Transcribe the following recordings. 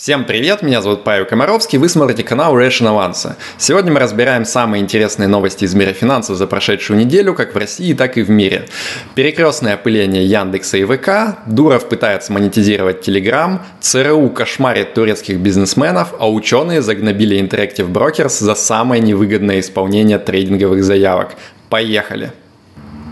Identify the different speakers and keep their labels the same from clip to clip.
Speaker 1: Всем привет, меня зовут Павел Комаровский, вы смотрите канал Ration Avance. Сегодня мы разбираем самые интересные новости из мира финансов за прошедшую неделю, как в России, так и в мире. Перекрестное опыление Яндекса и ВК, Дуров пытается монетизировать Telegram, ЦРУ кошмарит турецких бизнесменов, а ученые загнобили Interactive Brokers за самое невыгодное исполнение трейдинговых заявок. Поехали!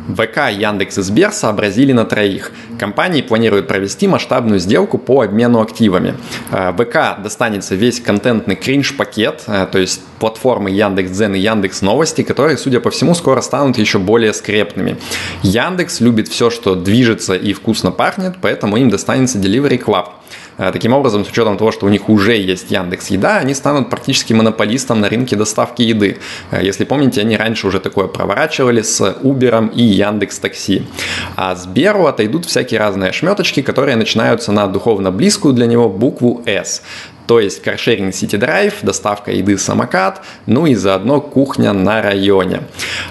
Speaker 1: ВК, Яндекс и Сбер сообразили на троих. Компании планируют провести масштабную сделку по обмену активами. Э, ВК достанется весь контентный кринж-пакет, э, то есть платформы Яндекс.Дзен и Яндекс Новости, которые, судя по всему, скоро станут еще более скрепными. Яндекс любит все, что движется и вкусно пахнет, поэтому им достанется Delivery Club. Э, таким образом, с учетом того, что у них уже есть Яндекс Еда, они станут практически монополистом на рынке доставки еды. Э, если помните, они раньше уже такое проворачивали с Uber и Яндекс Такси. А Сберу отойдут всякие разные шметочки, которые начинаются на духовно близкую для него букву S то есть каршеринг City Drive, доставка еды самокат, ну и заодно кухня на районе.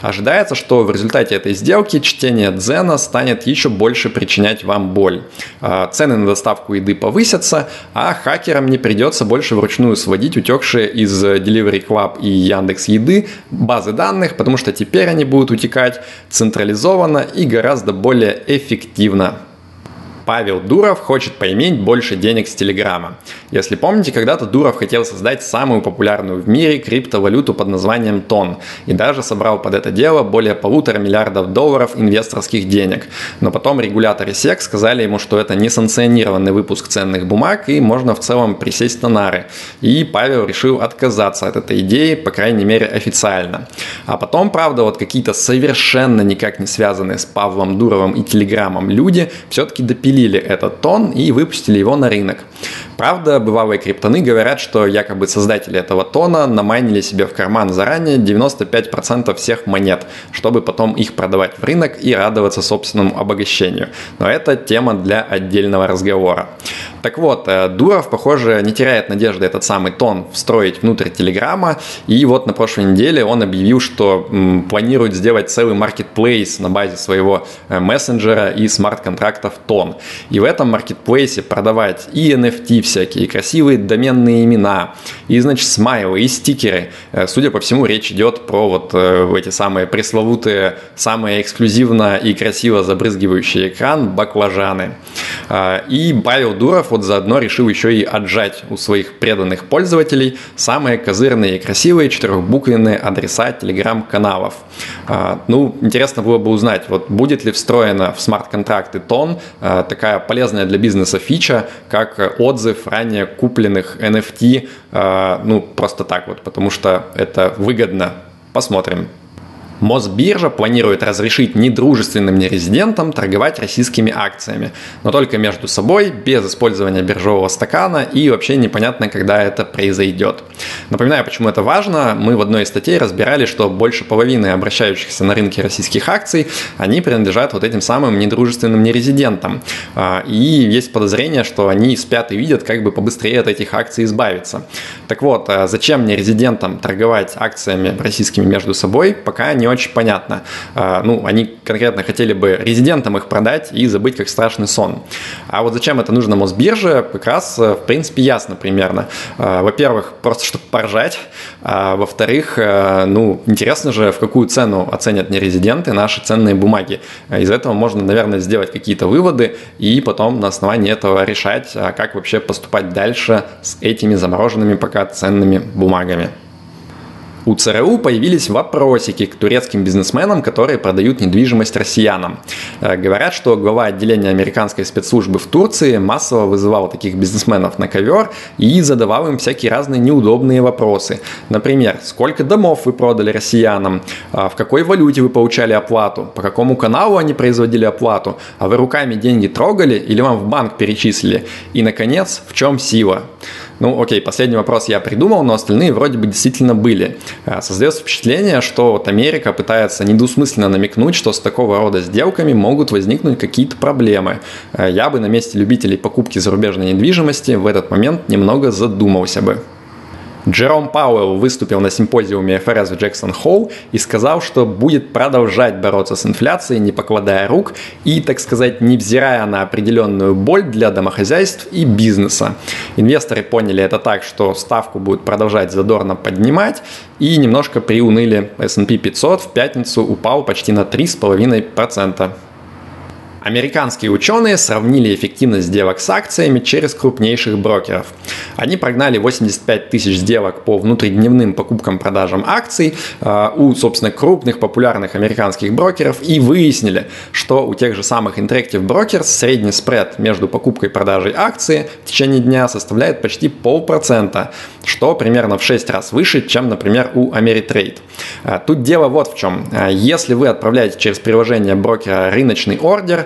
Speaker 1: Ожидается, что в результате этой сделки чтение Дзена станет еще больше причинять вам боль. А, цены на доставку еды повысятся, а хакерам не придется больше вручную сводить утекшие из Delivery Club и Яндекс Еды базы данных, потому что теперь они будут утекать централизованно и гораздо более эффективно. Павел Дуров хочет поиметь больше денег с Телеграма. Если помните, когда-то Дуров хотел создать самую популярную в мире криптовалюту под названием ТОН и даже собрал под это дело более полутора миллиардов долларов инвесторских денег. Но потом регуляторы SEC сказали ему, что это несанкционированный выпуск ценных бумаг и можно в целом присесть на нары. И Павел решил отказаться от этой идеи, по крайней мере официально. А потом, правда, вот какие-то совершенно никак не связанные с Павлом Дуровым и Телеграмом люди все-таки допили распилили этот тон и выпустили его на рынок. Правда, бывалые криптоны говорят, что якобы создатели этого тона намайнили себе в карман заранее 95% всех монет, чтобы потом их продавать в рынок и радоваться собственному обогащению. Но это тема для отдельного разговора. Так вот, э, Дуров, похоже, не теряет надежды этот самый тон встроить внутрь Телеграма. И вот на прошлой неделе он объявил, что планирует сделать целый маркетплейс на базе своего э, мессенджера и смарт-контрактов тон. И в этом маркетплейсе продавать и NFT всякие, и красивые доменные имена, и, значит, смайлы, и стикеры. Э, судя по всему, речь идет про вот эти самые пресловутые, самые эксклюзивно и красиво забрызгивающие экран баклажаны. И Павел Дуров вот заодно решил еще и отжать у своих преданных пользователей самые козырные и красивые четырехбуквенные адреса телеграм-каналов. А, ну, интересно было бы узнать, вот будет ли встроена в смарт-контракты тон а, такая полезная для бизнеса фича, как отзыв ранее купленных NFT, а, ну, просто так вот, потому что это выгодно. Посмотрим. Мосбиржа планирует разрешить недружественным нерезидентам торговать российскими акциями, но только между собой, без использования биржевого стакана и вообще непонятно, когда это произойдет. Напоминаю, почему это важно. Мы в одной из статей разбирали, что больше половины обращающихся на рынке российских акций, они принадлежат вот этим самым недружественным нерезидентам. А, и есть подозрение, что они спят и видят, как бы побыстрее от этих акций избавиться. Так вот, а зачем нерезидентам торговать акциями российскими между собой, пока не очень понятно. А, ну, они конкретно хотели бы резидентам их продать и забыть как страшный сон. А вот зачем это нужно Мосбирже, как раз, э, в принципе, ясно примерно. А, во-первых, просто чтобы поржать. А во-вторых, э, ну, интересно же, в какую цену оценят нерезиденты наши ценные бумаги. Из этого можно, наверное, сделать какие-то выводы и потом на основании этого решать, как вообще поступать дальше с этими замороженными пока ценными бумагами у ЦРУ появились вопросики к турецким бизнесменам, которые продают недвижимость россиянам. Э, говорят, что глава отделения американской спецслужбы в Турции массово вызывал таких бизнесменов на ковер и задавал им всякие разные неудобные вопросы. Например, сколько домов вы продали россиянам, а в какой валюте вы получали оплату, по какому каналу они производили оплату, а вы руками деньги трогали или вам в банк перечислили, и, наконец, в чем сила. Ну, окей, последний вопрос я придумал, но остальные вроде бы действительно были. Э, создается впечатление, что вот Америка пытается недвусмысленно намекнуть, что с такого рода сделками могут возникнуть какие-то проблемы. Э, я бы на месте любителей покупки зарубежной недвижимости в этот момент немного задумался бы. Джером Пауэлл выступил на симпозиуме ФРС в Джексон Холл и сказал, что будет продолжать бороться с инфляцией, не покладая рук и, так сказать, невзирая на определенную боль для домохозяйств и бизнеса. Инвесторы поняли это так, что ставку будут продолжать задорно поднимать и немножко приуныли. S&P 500 в пятницу упал почти на 3,5%. Американские ученые сравнили эффективность сделок с акциями через крупнейших брокеров. Они прогнали 85 тысяч сделок по внутридневным покупкам-продажам акций э, у, собственно, крупных популярных американских брокеров и выяснили, что у тех же самых Interactive Brokers средний спред между покупкой и продажей акции в течение дня составляет почти полпроцента, что примерно в 6 раз выше, чем, например, у Ameritrade. Э, тут дело вот в чем. Э, если вы отправляете через приложение брокера рыночный ордер,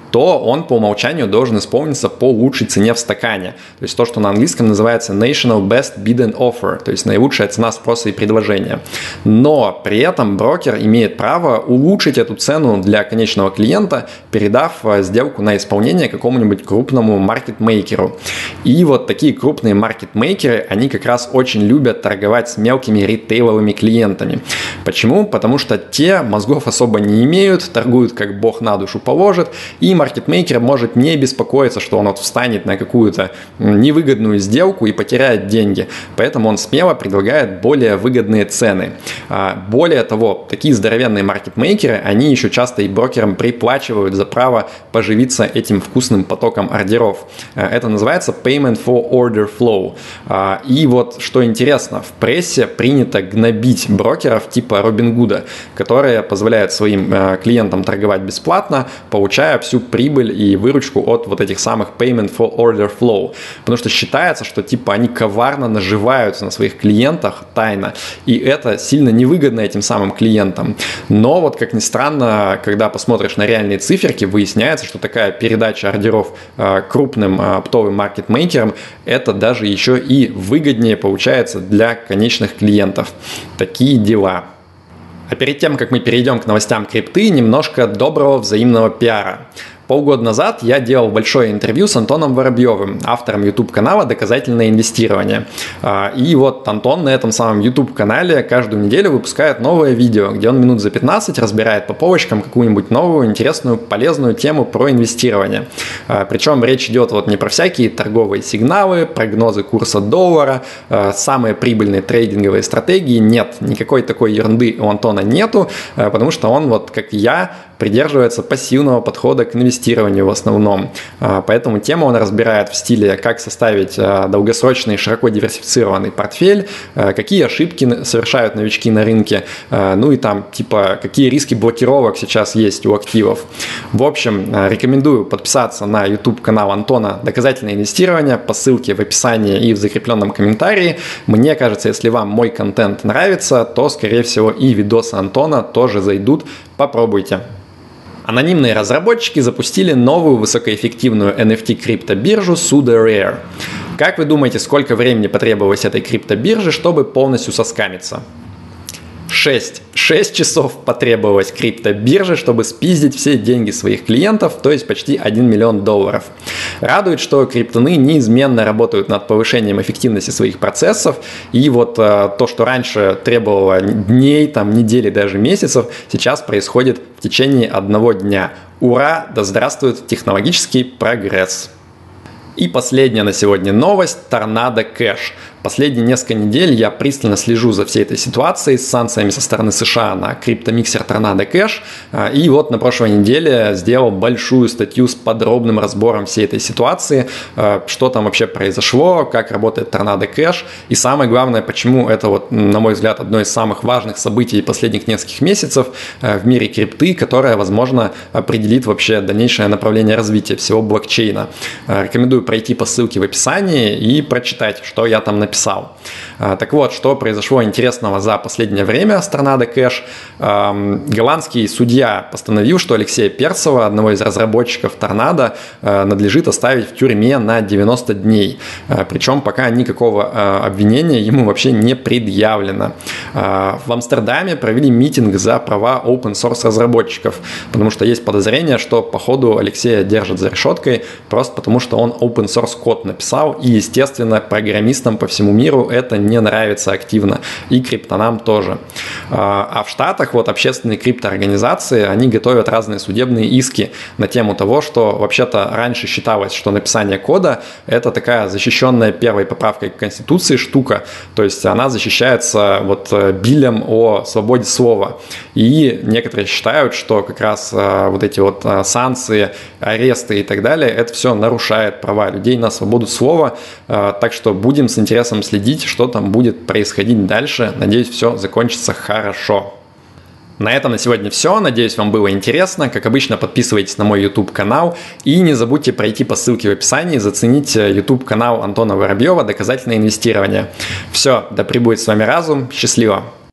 Speaker 1: то он по умолчанию должен исполниться по лучшей цене в стакане. То есть то, что на английском называется National Best Bid and Offer, то есть наилучшая цена спроса и предложения. Но при этом брокер имеет право улучшить эту цену для конечного клиента, передав э, сделку на исполнение какому-нибудь крупному маркетмейкеру. И вот такие крупные маркетмейкеры, они как раз очень любят торговать с мелкими ритейловыми клиентами. Почему? Потому что те мозгов особо не имеют, торгуют как бог на душу положит, и маркетмейкер может не беспокоиться, что он вот встанет на какую-то невыгодную сделку и потеряет деньги. Поэтому он смело предлагает более выгодные цены. А, более того, такие здоровенные маркетмейкеры, они еще часто и брокерам приплачивают за право поживиться этим вкусным потоком ордеров. А, это называется payment for order flow. А, и вот что интересно, в прессе принято гнобить брокеров типа Робин Гуда, которые позволяют своим клиентам торговать бесплатно, получая всю прибыль и выручку от вот этих самых payment for order flow. Потому что считается, что типа они коварно наживаются на своих клиентах тайно, и это сильно невыгодно этим самым клиентам. Но вот как ни странно, когда посмотришь на реальные циферки, выясняется, что такая передача ордеров э, крупным э, оптовым маркетмейкерам это даже еще и выгоднее получается для конечных клиентов. Такие дела. А перед тем, как мы перейдем к новостям крипты, немножко доброго взаимного пиара. Полгода назад я делал большое интервью с Антоном Воробьевым, автором YouTube-канала «Доказательное инвестирование». А, и вот Антон на этом самом YouTube-канале каждую неделю выпускает новое видео, где он минут за 15 разбирает по полочкам какую-нибудь новую, интересную, полезную тему про инвестирование. А, Причем речь идет вот не про всякие торговые сигналы, прогнозы курса доллара, а, самые прибыльные трейдинговые стратегии. Нет, никакой такой ерунды у Антона нету, потому что он вот как я придерживается пассивного подхода к инвестированию в основном. А, поэтому тему он разбирает в стиле, как составить а, долгосрочный широко диверсифицированный портфель, а, какие ошибки совершают новички на рынке, ну и там типа какие риски блокировок сейчас есть у активов. В общем, рекомендую подписаться на YouTube канал Антона «Доказательное инвестирование» по ссылке в описании и в закрепленном комментарии. Мне кажется, если вам мой контент нравится, то, скорее всего, и видосы Антона тоже зайдут. Попробуйте. Анонимные разработчики запустили новую высокоэффективную NFT-криптобиржу Suda Rare. Как вы думаете, сколько времени потребовалось этой криптобирже, чтобы полностью соскамиться? 6. 6 часов потребовалось криптобирже, чтобы спиздить все деньги своих клиентов, то есть почти 1 миллион долларов. Радует, что криптоны неизменно работают над повышением эффективности своих процессов, и вот э, то, что раньше требовало дней, там, недели, даже месяцев, сейчас происходит в течение одного дня. Ура! Да здравствует технологический прогресс! И последняя на сегодня новость – Торнадо Кэш. Последние несколько недель я пристально слежу за всей этой ситуацией с санкциями со стороны США на криптомиксер Tornado Cash. А, и вот на прошлой неделе сделал большую статью с подробным разбором всей этой ситуации, а, что там вообще произошло, как работает Tornado Cash. И самое главное, почему это, вот, на мой взгляд, одно из самых важных событий последних нескольких месяцев а, в мире крипты, которое, возможно, определит вообще дальнейшее направление развития всего блокчейна. Рекомендую пройти по ссылке в описании и прочитать, что я там написал написал. А, так вот, что произошло интересного за последнее время с Торнадо Кэш. Голландский судья постановил, что Алексея Перцева, одного из разработчиков Торнадо, а, надлежит оставить в тюрьме на 90 дней. А, Причем пока никакого обвинения ему вообще не предъявлено. В Амстердаме провели митинг за права open source разработчиков, потому что есть подозрение, что по ходу Алексея держат за решеткой просто потому, что он open source код написал и, естественно, программистам по всему всему миру это не нравится активно, и криптонам тоже. А, а в Штатах вот общественные криптоорганизации, они готовят разные судебные иски на тему того, что вообще-то раньше считалось, что написание кода – это такая защищенная первой поправкой к Конституции штука, то есть она защищается вот э, билем о свободе слова. И некоторые считают, что как раз э, вот эти вот э, санкции, аресты и так далее, это все нарушает права людей на свободу слова, так что будем с интересом следить, что там будет происходить дальше. Надеюсь, все закончится хорошо. На этом на сегодня все. Надеюсь, вам было интересно. Как обычно, подписывайтесь на мой YouTube канал и не забудьте пройти по ссылке в описании и заценить YouTube канал Антона Воробьева «Доказательное инвестирование». Все, да пребудет с вами разум. Счастливо!